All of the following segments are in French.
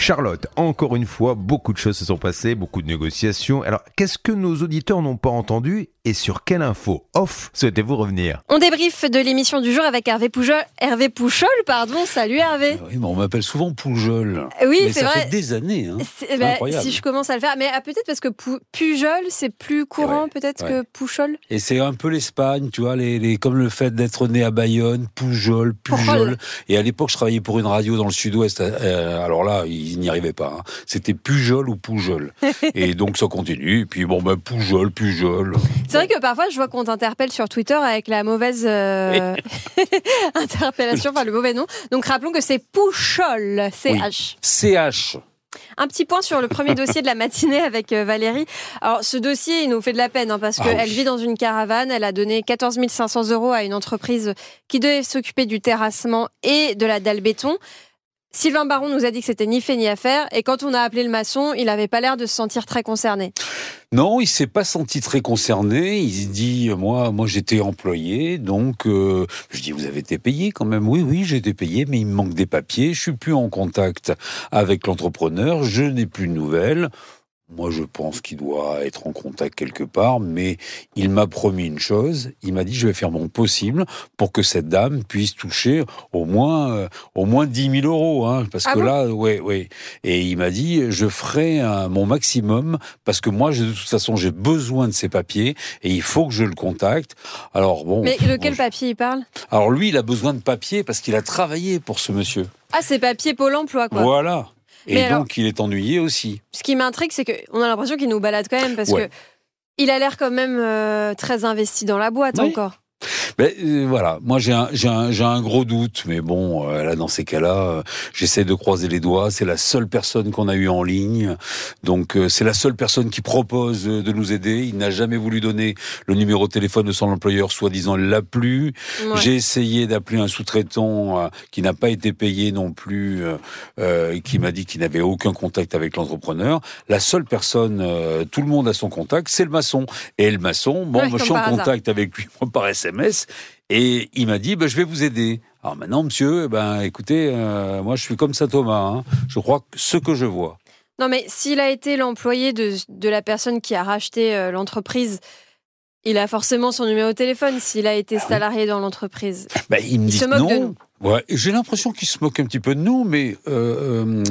Charlotte, encore une fois, beaucoup de choses se sont passées, beaucoup de négociations. Alors, qu'est-ce que nos auditeurs n'ont pas entendu et sur quelle info off souhaitez-vous revenir? On débriefe de l'émission du jour avec Hervé Poujol. Hervé Pouchol, pardon. Salut Hervé. Oui, mais on m'appelle souvent Poujol. Oui, mais c'est ça vrai. fait des années. Hein. C'est- bah, Incroyable. si je commence à le faire, mais ah, peut-être parce que Pou- Pujol, c'est plus courant Ouais, peut-être ouais. que Pouchol? Et c'est un peu l'Espagne, tu vois, les, les- comme le fait d'être né à Bayonne, Poujol, Pujol. Poujol. Et à l'époque, je travaillais pour une radio dans le sud-ouest. euh, alors là, ils n'y arrivaient pas. hein. C'était Pujol ou Poujol. et donc ça continue. Et puis bon, ben Poujol, Pujol. C'est vrai que parfois, je vois qu'on t'interpelle sur Twitter avec la mauvaise euh, interpellation, enfin le mauvais nom. Donc rappelons que c'est Pouchol, CH. CH. Un petit point sur le premier dossier de la matinée avec euh, Valérie. Alors, ce dossier, il nous fait de la peine hein, parce Ah qu'elle oui. vit dans une caravane. Elle a donné 14 500 euros à une entreprise qui devait s'occuper du terrassement et de la dalle béton. Sylvain Baron nous a dit que c'était ni fait ni à faire. Et quand on a appelé le maçon, il n'avait pas l'air de se sentir très concerné. Non, il s'est pas senti très concerné. Il dit, euh, moi, moi, j'étais employé, donc euh, je dis, vous avez été payé quand même. Oui, oui, j'ai été payé, mais il me manque des papiers. Je suis plus en contact avec l'entrepreneur. Je n'ai plus de nouvelles. Moi, je pense qu'il doit être en contact quelque part, mais il m'a promis une chose. Il m'a dit, je vais faire mon possible pour que cette dame puisse toucher au moins, euh, au moins 10 000 euros, hein, parce Ah que bon là, ouais, ouais. Et il m'a dit, je ferai mon maximum parce que moi, je- de toute façon, j'ai besoin de ces papiers et il faut que je le contacte. Alors bon. Mais de quel bon, papier il parle? Alors lui, il a besoin de papiers parce qu'il a travaillé pour ce monsieur. Ah, c'est papier Pôle emploi, quoi. Voilà. Et Mais donc, alors- il est ennuyé aussi. Ce qui m'intrigue, c'est qu'on a l'impression qu'il nous balade quand même parce Ouais. que il a l'air quand même euh, très investi dans la boîte Oui. encore. Mais euh, voilà, moi j'ai un, j'ai un, j'ai un gros doute, mais bon, euh, là dans ces cas-là, euh, j'essaie de croiser les doigts. C'est la seule personne qu'on a eue en ligne, donc euh, c'est la seule personne qui propose euh, de nous aider. Il n'a jamais voulu donner le numéro de téléphone de son employeur, soi-disant il l'a plus. Ouais. J'ai essayé d'appeler un sous-traitant euh, qui n'a pas été payé non plus, qui m'a dit qu'il n'avait aucun contact avec l'entrepreneur. La seule personne, euh, tout le monde a son contact, c'est le maçon. Et le maçon, bon, Ouais, moi, je suis en hasard. contact avec lui par SMS, et il m'a dit, ben, je vais vous aider. Alors maintenant, monsieur, ben, écoutez, euh, moi, je suis comme saint Thomas. hein. Je crois que ce que je vois. Non, mais s'il a été l'employé de, de la personne qui a racheté euh, l'entreprise, il a forcément son numéro de téléphone s'il a été Ah oui. salarié dans l'entreprise. Ben, il me dit non. Ouais, j'ai l'impression qu'il se moque un petit peu de nous, mais euh, euh,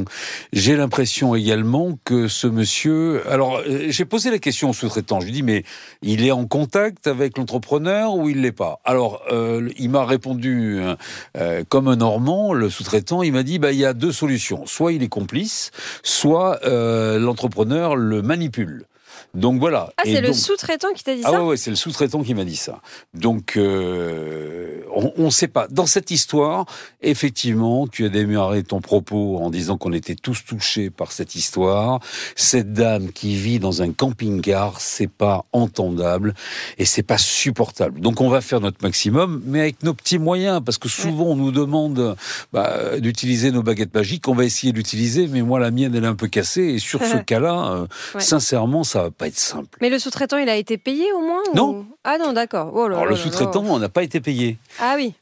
j'ai l'impression également que ce monsieur. Alors, euh, j'ai posé la question au sous-traitant. Je lui dis, mais il est en contact avec l'entrepreneur ou il l'est pas? Alors, euh, il m'a répondu euh, comme un Normand, le sous-traitant. Il m'a dit, bah, il y a deux solutions. Soit il est complice, soit l'entrepreneur le manipule. Donc voilà. Ah, c'est le sous-traitant qui t'a dit ah ça ouais, ouais, c'est le sous-traitant qui m'a dit ça. Donc, euh, on ne sait pas. Dans cette histoire, effectivement, tu as démarré ton propos en disant qu'on était tous touchés par cette histoire. Cette dame qui vit dans un camping-car, c'est pas entendable et c'est pas supportable. Donc, on va faire notre maximum, mais avec nos petits moyens, parce que souvent on nous demande bah, d'utiliser nos baguettes magiques. On va essayer d'utiliser, mais moi la mienne elle est un peu cassée et sur ce cas-là, euh, Ouais. sincèrement, ça va pas être simple. Mais le sous-traitant, il a été payé au moins ou- Non. Ah non, d'accord. Oh Alors le sous-traitant, on n'a pas été payé. Ah oui.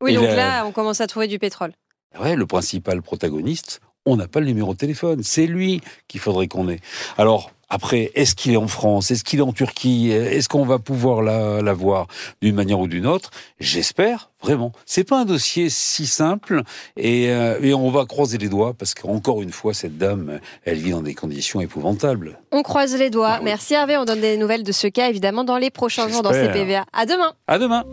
Oui, Et donc là, on commence à trouver du pétrole. Ouais, le principal protagoniste, on n'a pas le numéro de téléphone. C'est lui qu'il faudrait qu'on ait. Alors, après, est-ce qu'il est en France? Est-ce qu'il est en Turquie? Est-ce qu'on va pouvoir la, la voir d'une manière ou d'une autre? J'espère, vraiment. C'est pas un dossier si simple et, euh, et on va croiser les doigts parce qu'encore une fois, cette dame, elle vit dans des conditions épouvantables. On croise les doigts. Ah oui. Merci Hervé. On donne des nouvelles de ce cas, évidemment, dans les prochains jours dans. CPVA. À demain. À demain